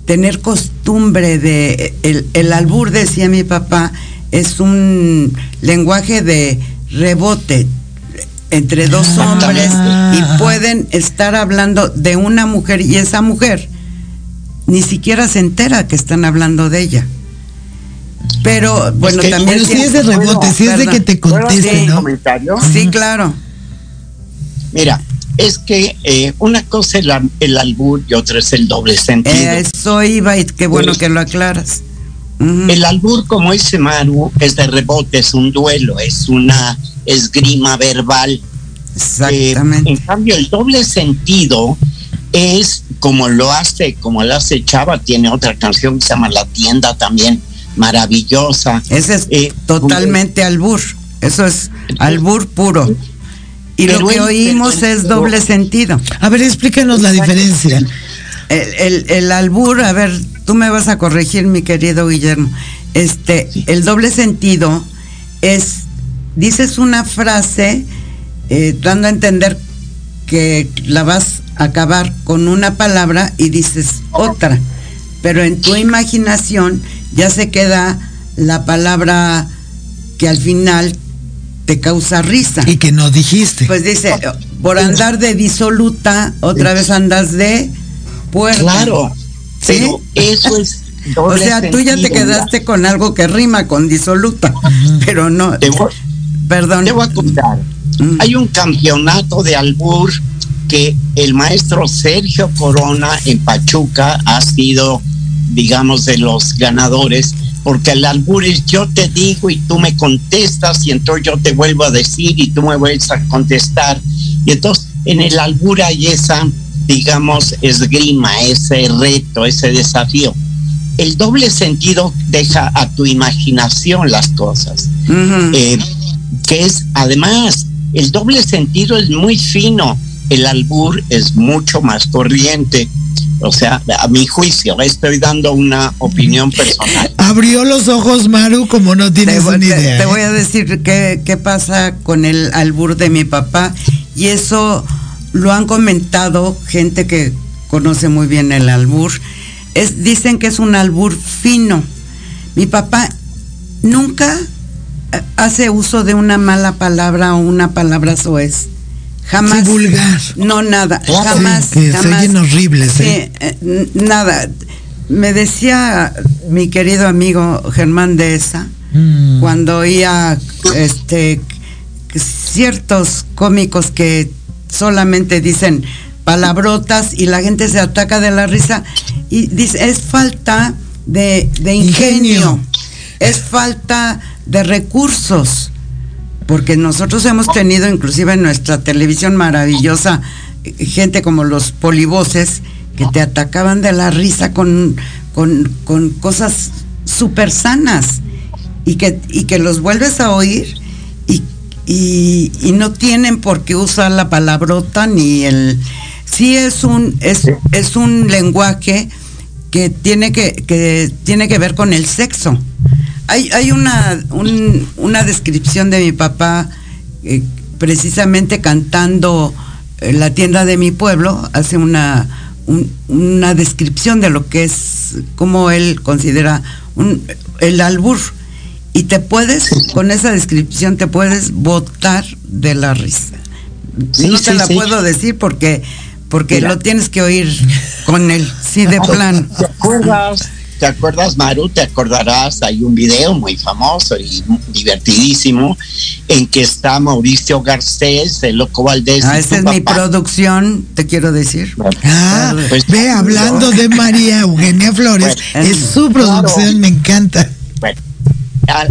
tener costumbre de el, el albur decía mi papá es un lenguaje de rebote entre dos hombres Ah. y pueden estar hablando de una mujer y esa mujer ni siquiera se entera que están hablando de ella. Pero bueno, que- también Pero si es de rebote, Bueno, si es de que te ¿Puedo conteste, ¿no? comentario? Sí, claro. Mira, es que eh, una cosa es la- el albur y otra es el doble sentido. Eso iba y qué bueno que lo aclaras. El albur, como dice Maru, es de rebote, es un duelo, es una esgrima verbal. Exactamente. en cambio, el doble sentido es como lo hace, como lo hace Chava, tiene otra canción que se llama La tienda también, maravillosa. Ese es eh, totalmente albur, eso es albur puro. Y lo que oímos es doble sentido. A ver, explícanos la diferencia. El, el, albur, a ver, tú me vas a corregir, mi querido Guillermo. Este, el doble sentido es, dices una frase eh, dando a entender que la vas acabar con una palabra y dices otra, pero en tu imaginación ya se queda la palabra que al final te causa risa. Y que no dijiste. Pues dice, por andar de disoluta, otra vez andas de puerta. Claro, ¿Sí? eso es... o sea, tú ya te quedaste con algo que rima con disoluta, pero no... perdón. Te voy a contar. Mm. Hay un campeonato de albur que el maestro Sergio Corona en Pachuca ha sido, digamos, de los ganadores porque el albur es yo te digo y tú me contestas y entonces yo te vuelvo a decir y tú me vuelves a contestar. Y entonces en el albur hay esa, digamos, esgrima, ese reto, ese desafío. El doble sentido deja a tu imaginación las cosas, eh, que es además, el doble sentido es muy fino, el albur es mucho más corriente o sea, a mi juicio, estoy dando una opinión personal. Abrió los ojos Maru como no tienes ni idea. Te, voy a decir qué, qué pasa con el albur de mi papá y eso lo han comentado gente que conoce muy bien el albur. Es, dicen que es un albur fino. Mi papá nunca hace uso de una mala palabra o una palabra soez. Jamás. vulgar. No, nada. Jamás. que jamás. horribles. ¿eh? Eh, nada. Me decía mi querido amigo Germán de esa, mm. cuando oía este, ciertos cómicos que solamente dicen palabrotas y la gente se ataca de la risa y dice, es falta de, ingenio, es falta de recursos porque nosotros hemos tenido inclusive en nuestra televisión maravillosa gente como los polivoces que te atacaban de la risa con, con, cosas súper sanas y que, y que los vuelves a oír y, y, no tienen por qué usar la palabrota ni el... Sí es un, es, es un lenguaje que tiene que, que tiene que ver con el sexo hay, hay una, una descripción de mi papá eh, precisamente cantando en la tienda de mi pueblo, hace una, una descripción de lo que es, como él considera el albur. Y te puedes, con esa descripción, te puedes botar de la risa. no te la puedo decir porque porque lo tienes que oír con él, sí, de plan. ¿Te acuerdas ¿Te acuerdas, Maru? Te acordarás, hay un video muy famoso y divertidísimo en que está Mauricio Garcés, el Loco Valdés. Ah, esa es mi producción, te quiero decir. Ah, pues, ve, hablando de María Eugenia Flores, es su producción, me encanta. Bueno,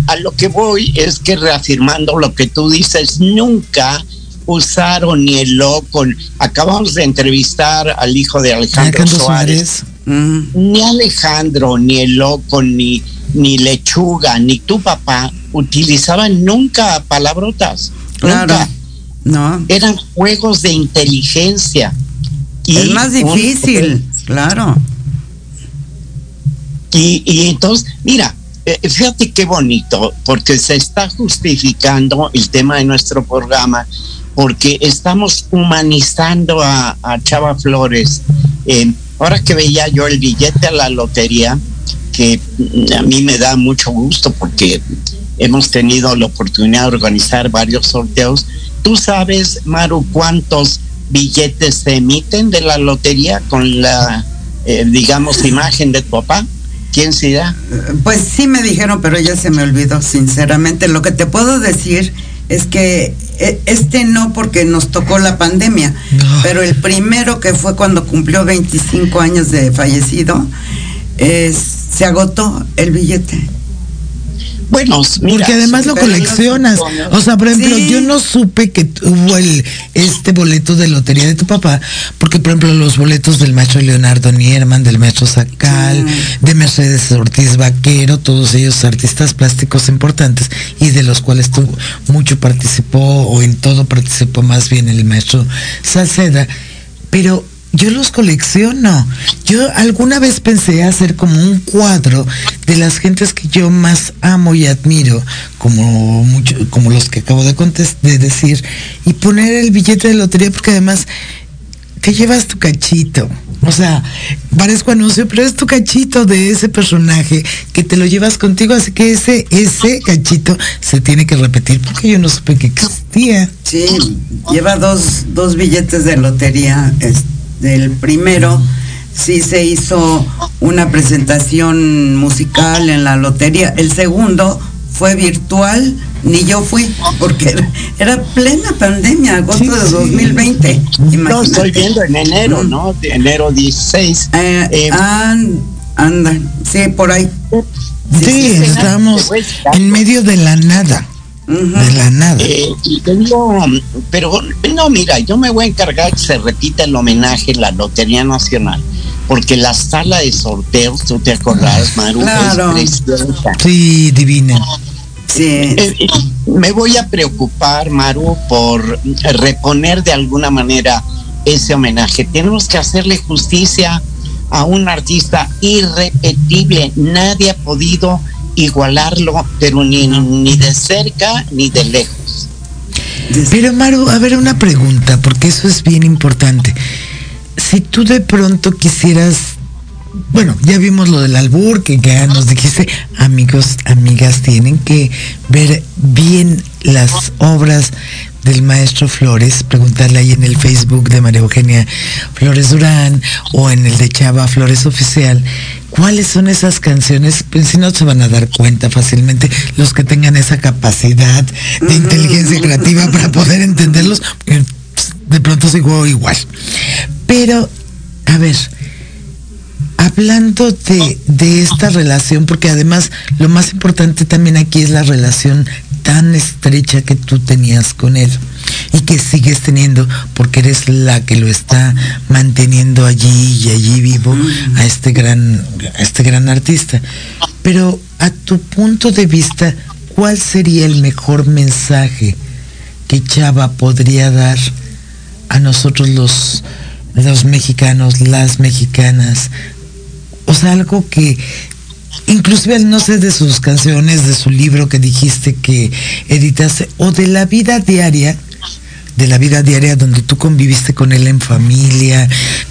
a, lo que voy es que reafirmando lo que tú dices, nunca usaron ni el loco. Acabamos de entrevistar al hijo de Alejandro, Suárez ni Alejandro, ni el loco, ni, ni lechuga, ni tu papá utilizaban nunca palabrotas. Nunca. No. Eran juegos de inteligencia. Y es más difícil, claro. Y, y entonces, mira, eh, fíjate qué bonito, porque se está justificando el tema de nuestro programa, porque estamos humanizando a, Chava Flores. Eh, Ahora que veía yo el billete a la lotería, que a mí me da mucho gusto porque hemos tenido la oportunidad de organizar varios sorteos. ¿Tú sabes, Maru, cuántos billetes se emiten de la lotería con la, eh, digamos, imagen de tu papá? ¿Quién se da? Pues sí me dijeron, pero ya se me olvidó, sinceramente. Lo que te puedo decir es que e, este no porque nos tocó la pandemia, pero el primero que fue cuando cumplió 25 años de fallecido, se agotó el billete. Bueno, porque además lo coleccionas. O sea, por ejemplo, yo no supe que hubo el este boleto de lotería de tu papá, porque por ejemplo los boletos del maestro Leonardo Nierman, del maestro Sacal, de Mercedes Ortiz Vaquero, todos ellos artistas plásticos importantes y de los cuales tú mucho participó o en todo participó más bien el maestro Salceda, pero yo los colecciono. Yo alguna vez pensé hacer como un cuadro de las gentes que yo más amo y admiro, como mucho, como los que acabo de, de decir, y poner el billete de lotería porque además te llevas tu cachito. O sea, parezco anuncio, pero es tu cachito de ese personaje que te lo llevas contigo, así que ese, ese cachito se tiene que repetir porque yo no supe que existía. Sí, lleva dos, dos billetes de lotería. Este del primero sí se hizo una presentación musical en la lotería. El segundo fue virtual, ni yo fui, porque era plena pandemia, agosto de 2020. No, estoy viendo en enero, ¿no? De enero 16. Eh, eh, anda, sí, por ahí. Sí, estamos en medio de la nada de la nada. Eh, pero no, mira, yo me voy a encargar que se repita el homenaje en la Lotería Nacional, porque la sala de sorteos, tú te acordás, Maru, claro. es Sí, divina. Sí. Eh, eh, me voy a preocupar, Maru, por reponer de alguna manera ese homenaje. Tenemos que hacerle justicia a un artista irrepetible. Nadie ha podido igualarlo, pero ni, ni de cerca ni de lejos. Pero Maru, a ver una pregunta, porque eso es bien importante. Si tú de pronto quisieras, bueno, ya vimos lo del albur, que ya nos dijiste, amigos, amigas, tienen que ver bien las obras del maestro Flores, preguntarle ahí en el Facebook de María Eugenia Flores Durán o en el de Chava Flores Oficial, cuáles son esas canciones, pues si no se van a dar cuenta fácilmente los que tengan esa capacidad de inteligencia creativa para poder entenderlos, de pronto sigo igual. Pero, a ver, hablando de, de esta relación, porque además lo más importante también aquí es la relación tan estrecha que tú tenías con él y que sigues teniendo porque eres la que lo está manteniendo allí y allí vivo a este gran a este gran artista. Pero a tu punto de vista, ¿cuál sería el mejor mensaje que Chava podría dar a nosotros los los mexicanos, las mexicanas? O sea, algo que inclusive no sé de sus canciones, de su libro que dijiste que editaste, o de la vida diaria, de la vida diaria donde tú conviviste con él en familia,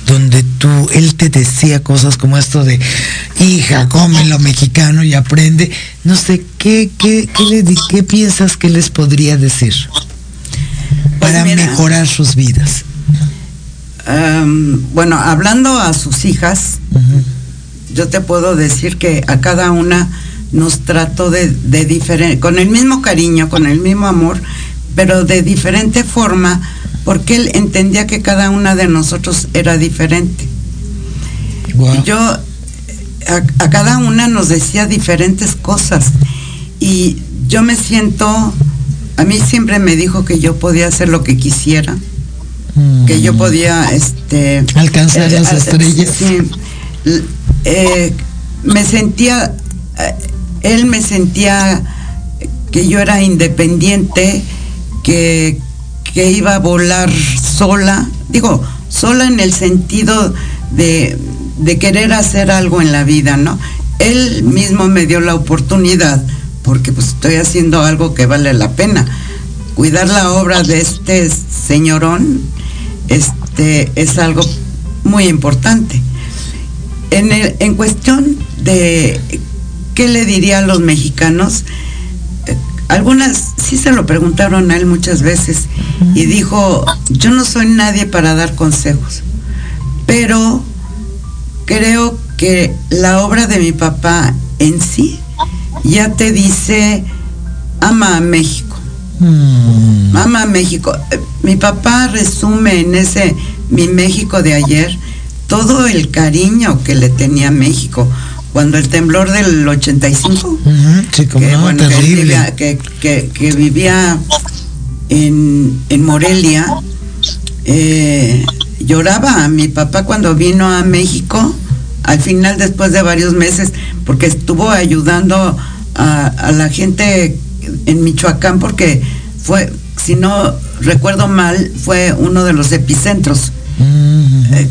donde tú, él te decía cosas como esto de, hija, come lo mexicano y aprende. No sé, ¿qué, qué, qué, le, qué piensas que les podría decir pues para mejorar sus vidas? bueno, hablando a sus hijas, yo te puedo decir que a cada una nos trató de, diferente, con el mismo cariño, con el mismo amor, pero de diferente forma, porque él entendía que cada una de nosotros era diferente. Yo, a, cada una nos decía diferentes cosas y yo me siento, a mí siempre me dijo que yo podía hacer lo que quisiera, que yo mm. podía, este, alcanzar las eh, estrellas. Eh, me sentía, eh, él me sentía que yo era independiente, que, que iba a volar sola, digo, sola en el sentido de, de querer hacer algo en la vida, ¿no? Él mismo me dio la oportunidad, porque pues estoy haciendo algo que vale la pena. Cuidar la obra de este señorón este, es algo muy importante. En, cuestión de qué le diría a los mexicanos, eh, algunas sí se lo preguntaron a él muchas veces y dijo, yo no soy nadie para dar consejos, pero creo que la obra de mi papá en sí ya te dice, ama a México. Mm. Ama a México. Eh, mi papá resume en ese Mi México de ayer todo el cariño que le tenía México, cuando el temblor del 85, sí, como que, no, bueno, que terrible. vivía, que, que- que vivía en, en Morelia, eh, lloraba a mi papá cuando vino a México, al final después de varios meses, porque estuvo ayudando a, a la gente en Michoacán, porque fue, si no recuerdo mal, fue uno de los epicentros. Eh,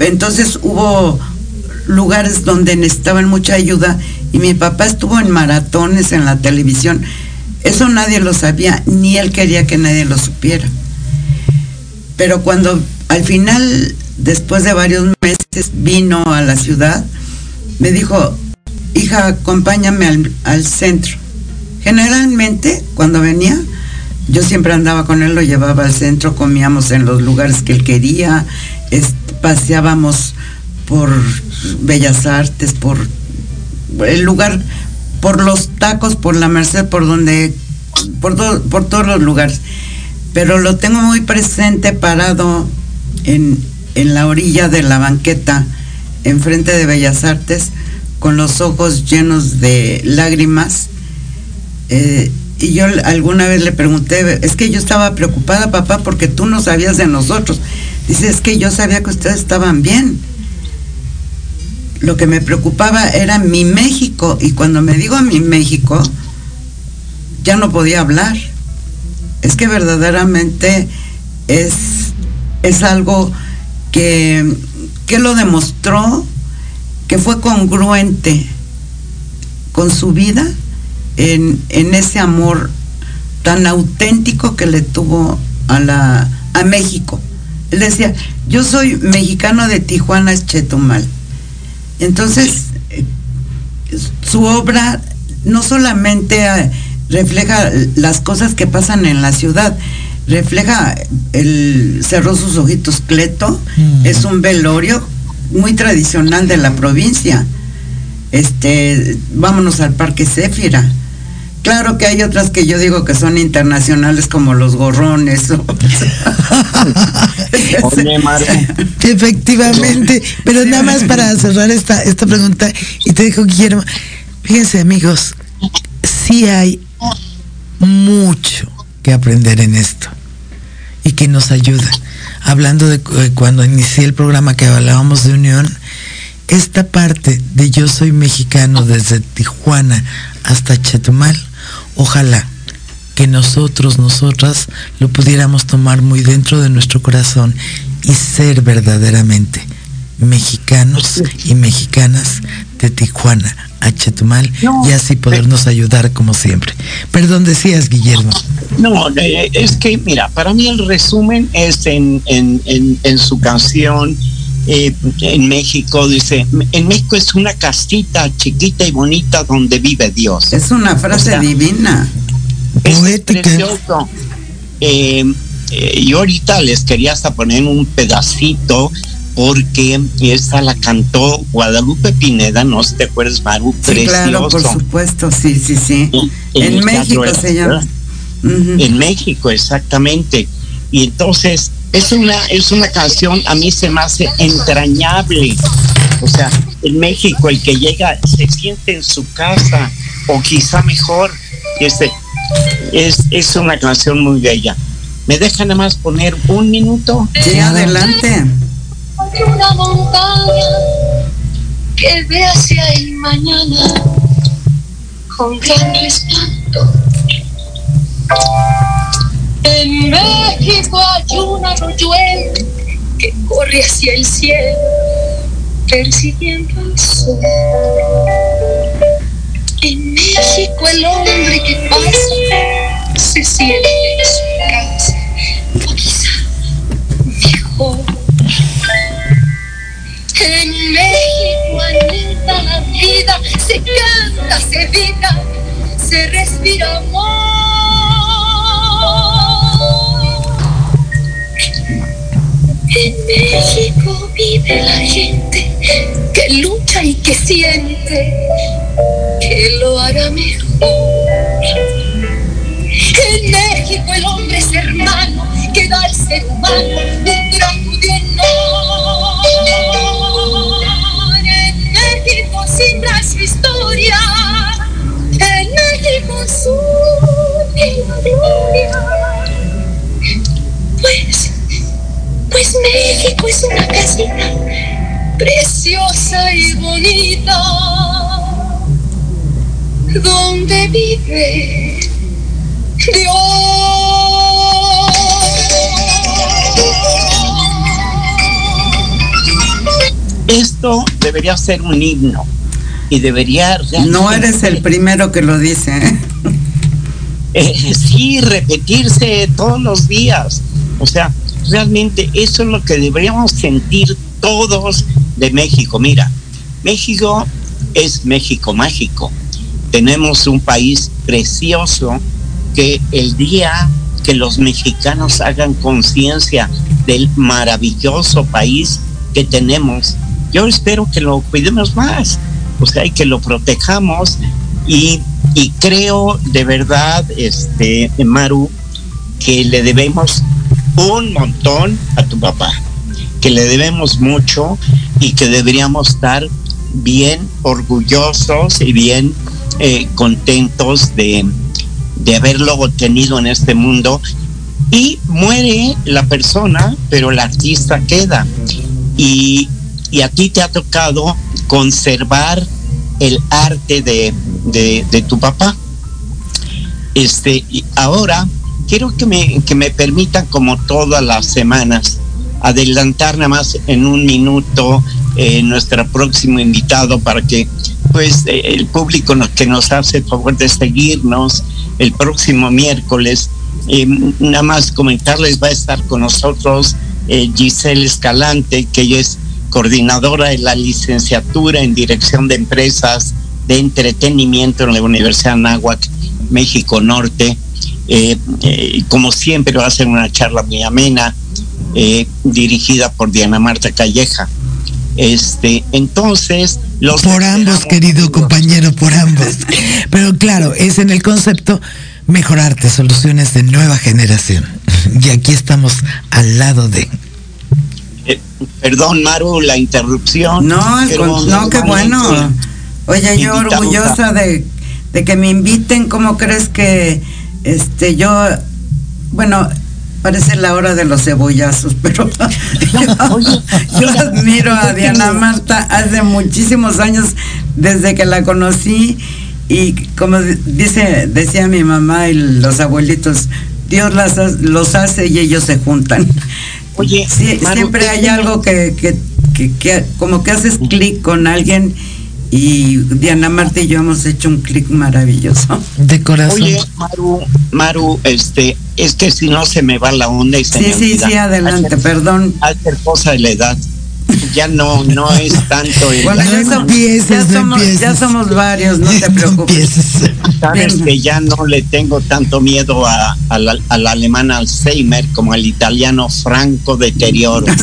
entonces hubo lugares donde necesitaban mucha ayuda y mi papá estuvo en maratones en la televisión. Eso nadie lo sabía, ni él quería que nadie lo supiera. Pero cuando al final, después de varios meses, vino a la ciudad, me dijo, hija, acompáñame al, centro. Generalmente, cuando venía, yo siempre andaba con él, lo llevaba al centro, comíamos en los lugares que él quería, paseábamos por Bellas Artes, por el lugar, por los tacos, por la Merced, por donde, por, por todos los lugares. Pero lo tengo muy presente parado en, en la orilla de la banqueta, enfrente de Bellas Artes, con los ojos llenos de lágrimas. Eh, y yo alguna vez le pregunté, es que yo estaba preocupada, papá, porque tú no sabías de nosotros. Dice, es que yo sabía que ustedes estaban bien. Lo que me preocupaba era mi México. Y cuando me digo mi México, ya no podía hablar. Es que verdaderamente es, es algo que, que lo demostró, que fue congruente con su vida en, en ese amor tan auténtico que le tuvo a, la, a México. Él decía, yo soy mexicano de Tijuana, Chetumal. Entonces, eh, su obra no solamente eh, refleja las cosas que pasan en la ciudad, refleja, el cerró sus ojitos Cleto, Mm. es un velorio muy tradicional de la provincia. Este, vámonos al Parque Céfira. Claro que hay otras que yo digo que son internacionales como los gorrones. o- Oye, Maru, Efectivamente, pero nada más para cerrar esta, esta pregunta, y te dijo Guillermo, fíjense amigos, sí hay mucho que aprender en esto y que nos ayuda. Hablando de de cuando inicié el programa que hablábamos de unión, esta parte de yo soy mexicano desde Tijuana hasta Chetumal, ojalá que nosotros, nosotras, lo pudiéramos tomar muy dentro de nuestro corazón y ser verdaderamente mexicanos y mexicanas de Tijuana a Chetumal y así podernos ayudar como siempre. Perdón, decías, Guillermo. No, eh, es que, mira, para mí el resumen es en, en, en, en su canción eh, en México, dice, en México es una casita chiquita y bonita donde vive Dios. Es una frase O sea, divina. Es Poética. precioso. Eh, eh, y ahorita les quería hasta poner un pedacito porque esta la cantó Guadalupe Pineda, no sé si te acuerdas, Maru, Sí, precioso. claro, por supuesto, sí, sí, sí. En- en En el México se llama. En México, exactamente. Y entonces es una, es una canción, a mí se me hace entrañable. O sea, en México el que llega se siente en su casa, o quizá mejor, este, es, es una canción muy bella. ¿Me dejan nada más poner un minuto? Sí, adelante. Hay una montaña que ve hacia el mañana con gran espanto. En México hay un arroyuelo que corre hacia el cielo persiguiendo el sol. En México el hombre que pasa se siente en su casa, o quizá mejor. En México anida la vida, se canta, se vibra, se respira amor. En México vive la gente que lucha y que siente que lo hará mejor. En México el hombre es hermano que da al ser humano un gran honor. En México simbra su historia. En México la gloria. Pues, pues México es una casita preciosa y bonita donde vive Esto debería ser un himno y debería... No eres el primero que lo dice. ¿eh? Eh, sí, repetirse todos los días. O sea, realmente eso es lo que deberíamos sentir todos de México. Mira, México es México mágico. Tenemos un país precioso que el día que los mexicanos hagan conciencia del maravilloso país que tenemos, yo espero que lo cuidemos más, o sea, y que lo protejamos y, y creo de verdad, este, Maru, que le debemos un montón a tu papá, que le debemos mucho y que deberíamos estar bien orgullosos y bien eh, contentos de, de haberlo obtenido en este mundo. Y muere la persona, pero el artista queda. Y, y a ti te ha tocado conservar el arte de, de, de tu papá. Este, y ahora quiero que me, que me permitan, como todas las semanas, adelantar nada más en un minuto eh, nuestro próximo invitado para que pues eh, el público no, que nos hace el favor de seguirnos el próximo miércoles. Eh, nada más comentarles, va a estar con nosotros Giselle Escalante, que ella es coordinadora de la licenciatura en Dirección de Empresas de Entretenimiento en la Universidad Anáhuac, México Norte. Eh, eh, como siempre va a ser una charla muy amena, eh, dirigida por Diana Marta Calleja. Este, entonces, los Por ambos, querido compañero, por ambos. Pero claro, es en el concepto mejorarte, soluciones de nueva generación. Y aquí estamos al lado de. Eh, perdón, Maru, la interrupción. No, con- no, qué bueno. Oye, yo orgullosa de que me inviten. ¿Cómo crees que este yo, bueno, parece la hora de los cebollazos, pero yo, yo admiro a Diana Marta hace muchísimos años desde que la conocí y como dice decía mi mamá y los abuelitos, Dios las, los hace y ellos se juntan. Oye, Sí, Maru, siempre hay algo que, que, que- que como que haces clic con alguien y Diana Marta y yo hemos hecho un clic maravilloso. De corazón. Oye, Maru, Maru, este, es que si no se me va la onda y se Sí, me sí, olvida. sí, adelante, Hacer- perdón. Hacer cosa de la edad. Ya no, no es tanto. el- Bueno, No ya, som- empieces, ya no somos, ya empieces. somos varios, no te preocupes. empieces. Sabes Venga. que ya no le tengo tanto miedo a, al, al alemán Alzheimer como al italiano franco deterioro.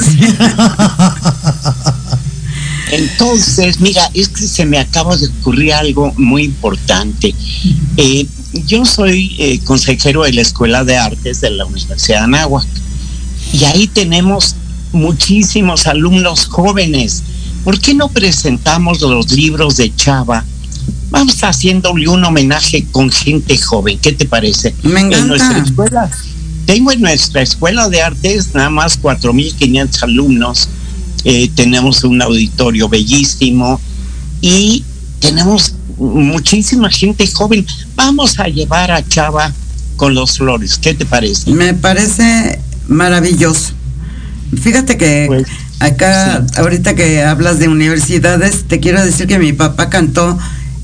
Entonces, mira, es que se me acaba de ocurrir algo muy importante. Eh, yo soy eh, consejero de la Escuela de Artes de la Universidad de Anáhuac y ahí tenemos muchísimos alumnos jóvenes. ¿Por qué no presentamos los libros de Chava? Vamos haciéndole un homenaje con gente joven. ¿Qué te parece? Me En nuestra escuela, tengo en nuestra escuela de artes nada más 4.500 alumnos. Eh, tenemos un auditorio bellísimo y tenemos muchísima gente joven. Vamos a llevar a Chava con los flores. ¿Qué te parece? Me parece maravilloso. Fíjate que Pues, acá, ahorita que hablas de universidades, te quiero decir que mi papá cantó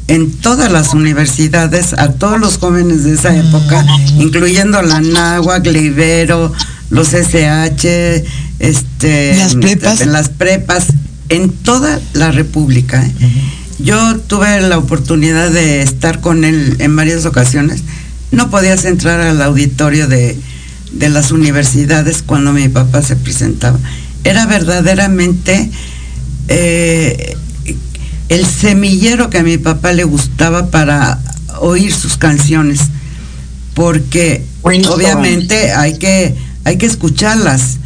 en todas las universidades a todos los jóvenes de esa época, incluyendo la Náhuac, la Ibero, los SH, este, ¿Las prepas? las prepas, en toda la República. ¿eh? Yo tuve la oportunidad de estar con él en varias ocasiones. No podías entrar al auditorio de, de las universidades cuando mi papá se presentaba. Era verdaderamente eh, el semillero que a mi papá le gustaba para oír sus canciones. Porque obviamente hay que, hay que escucharlas.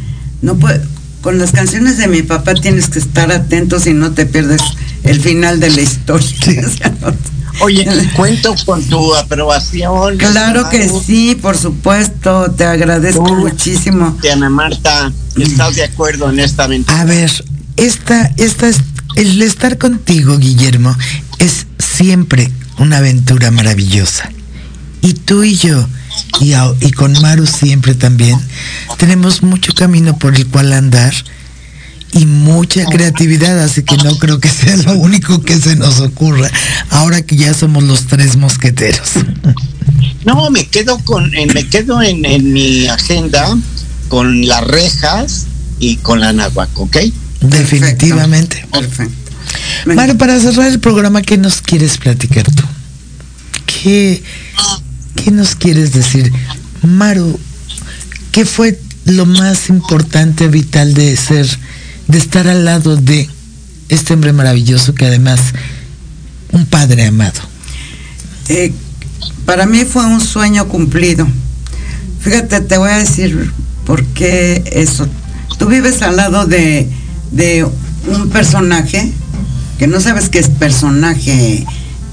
No puede, con las canciones de mi papá tienes que estar atento si no te pierdes el final de la historia. Oye, cuento con tu aprobación. Claro que sí, por supuesto, te agradezco muchísimo. Ana Marta, ¿estás de acuerdo en esta aventura? A ver, esta, esta es, el estar contigo, Guillermo, es siempre una aventura maravillosa. Y tú y yo, y, y con Maru siempre también, tenemos mucho camino por el cual andar y mucha creatividad, así que no creo que sea lo único que se nos ocurra, ahora que ya somos los tres mosqueteros. No, me quedo con, me quedo en, mi agenda con las rejas y con la náhuac, ¿ok? Definitivamente. Perfecto. Maru, para cerrar el programa, ¿qué nos quieres platicar tú? ¿Qué, ¿Qué nos quieres decir? Maru, ¿qué fue lo más importante, vital de ser de estar al lado de este hombre maravilloso que además un padre amado? Eh, para mí fue un sueño cumplido. Fíjate, te voy a decir por qué eso. Tú vives al lado de, de un personaje que no sabes qué es personaje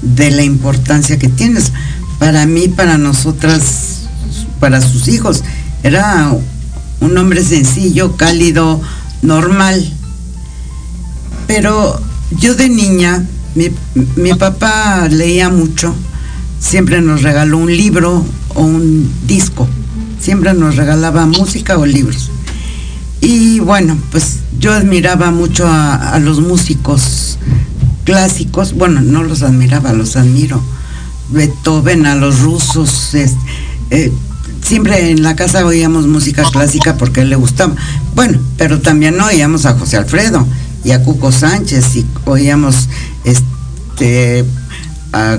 de la importancia que tienes. Para mí, para nosotras, para sus hijos, era un hombre sencillo, cálido, normal. Pero yo de niña, mi, papá leía mucho, siempre nos regaló un libro o un disco, siempre nos regalaba música o libros. Y bueno, pues yo admiraba mucho a, los músicos clásicos, bueno, no los admiraba, los admiro. Beethoven, a los rusos, eh, siempre en la casa oíamos música clásica porque él le gustaba. Bueno, pero también oíamos a José Alfredo y a Cuco Sánchez y oíamos este a,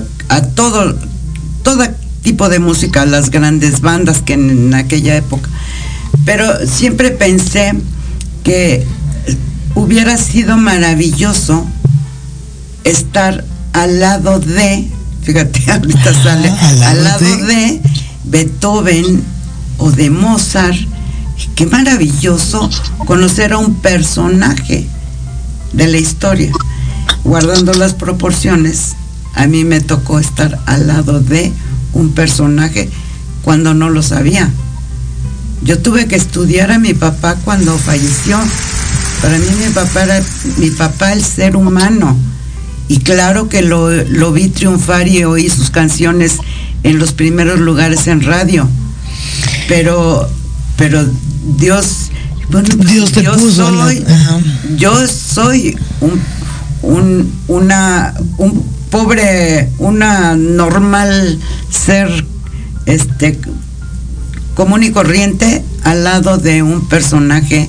todo todo tipo de música, las grandes bandas que en, aquella época. Pero siempre pensé que hubiera sido maravilloso estar al lado de, fíjate, ahorita sale, al lado, de Beethoven o de Mozart. Qué maravilloso conocer a un personaje de la historia. Guardando las proporciones, a mí me tocó estar al lado de un personaje cuando no lo sabía. Yo tuve que estudiar a mi papá cuando falleció. Para mí mi papá era mi papá el ser humano. Y claro que lo, lo vi triunfar y oí sus canciones en los primeros lugares en radio. Pero, pero Dios, bueno, Dios te yo soy, yo soy un, un, una, un pobre, una normal ser, este, común y corriente al lado de un personaje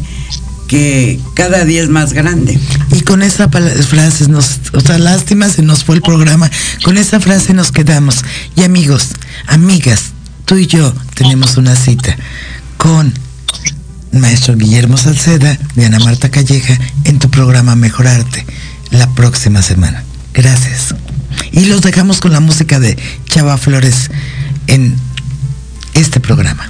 que cada día es más grande. Con esa frase nos, o sea, lástima se nos fue el programa, con esa frase nos quedamos. Y amigos, amigas, tú y yo tenemos una cita con maestro Guillermo Salceda de Ana Marta Calleja en tu programa Mejorarte la próxima semana. Gracias. Y los dejamos con la música de Chava Flores en este programa.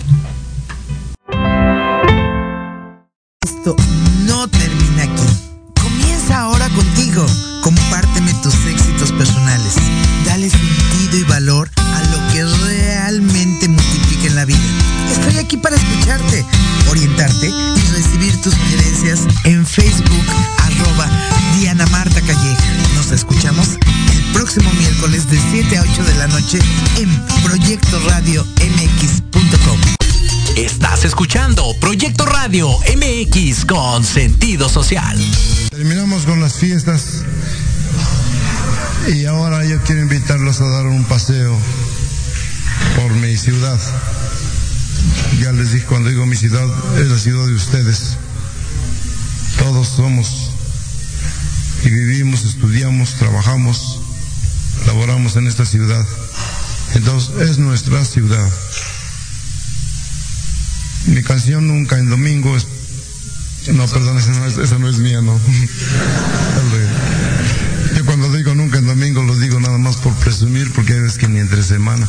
Facebook arroba Diana Marta Calleja. Nos escuchamos el próximo miércoles de 7 a 8 de la noche en Proyecto Radio MX.com. Estás escuchando Proyecto Radio MX con sentido social. Terminamos con las fiestas y ahora yo quiero invitarlos a dar un paseo por mi ciudad. Ya les dije, cuando digo mi ciudad, es la ciudad de ustedes. Todos somos y vivimos, estudiamos, trabajamos, laboramos en esta ciudad. Entonces es nuestra ciudad. Mi canción Nunca en Domingo es... No, perdón, esa no es, mía, no. Yo cuando digo Nunca en Domingo lo digo nada más por presumir porque hay veces que ni entre semana.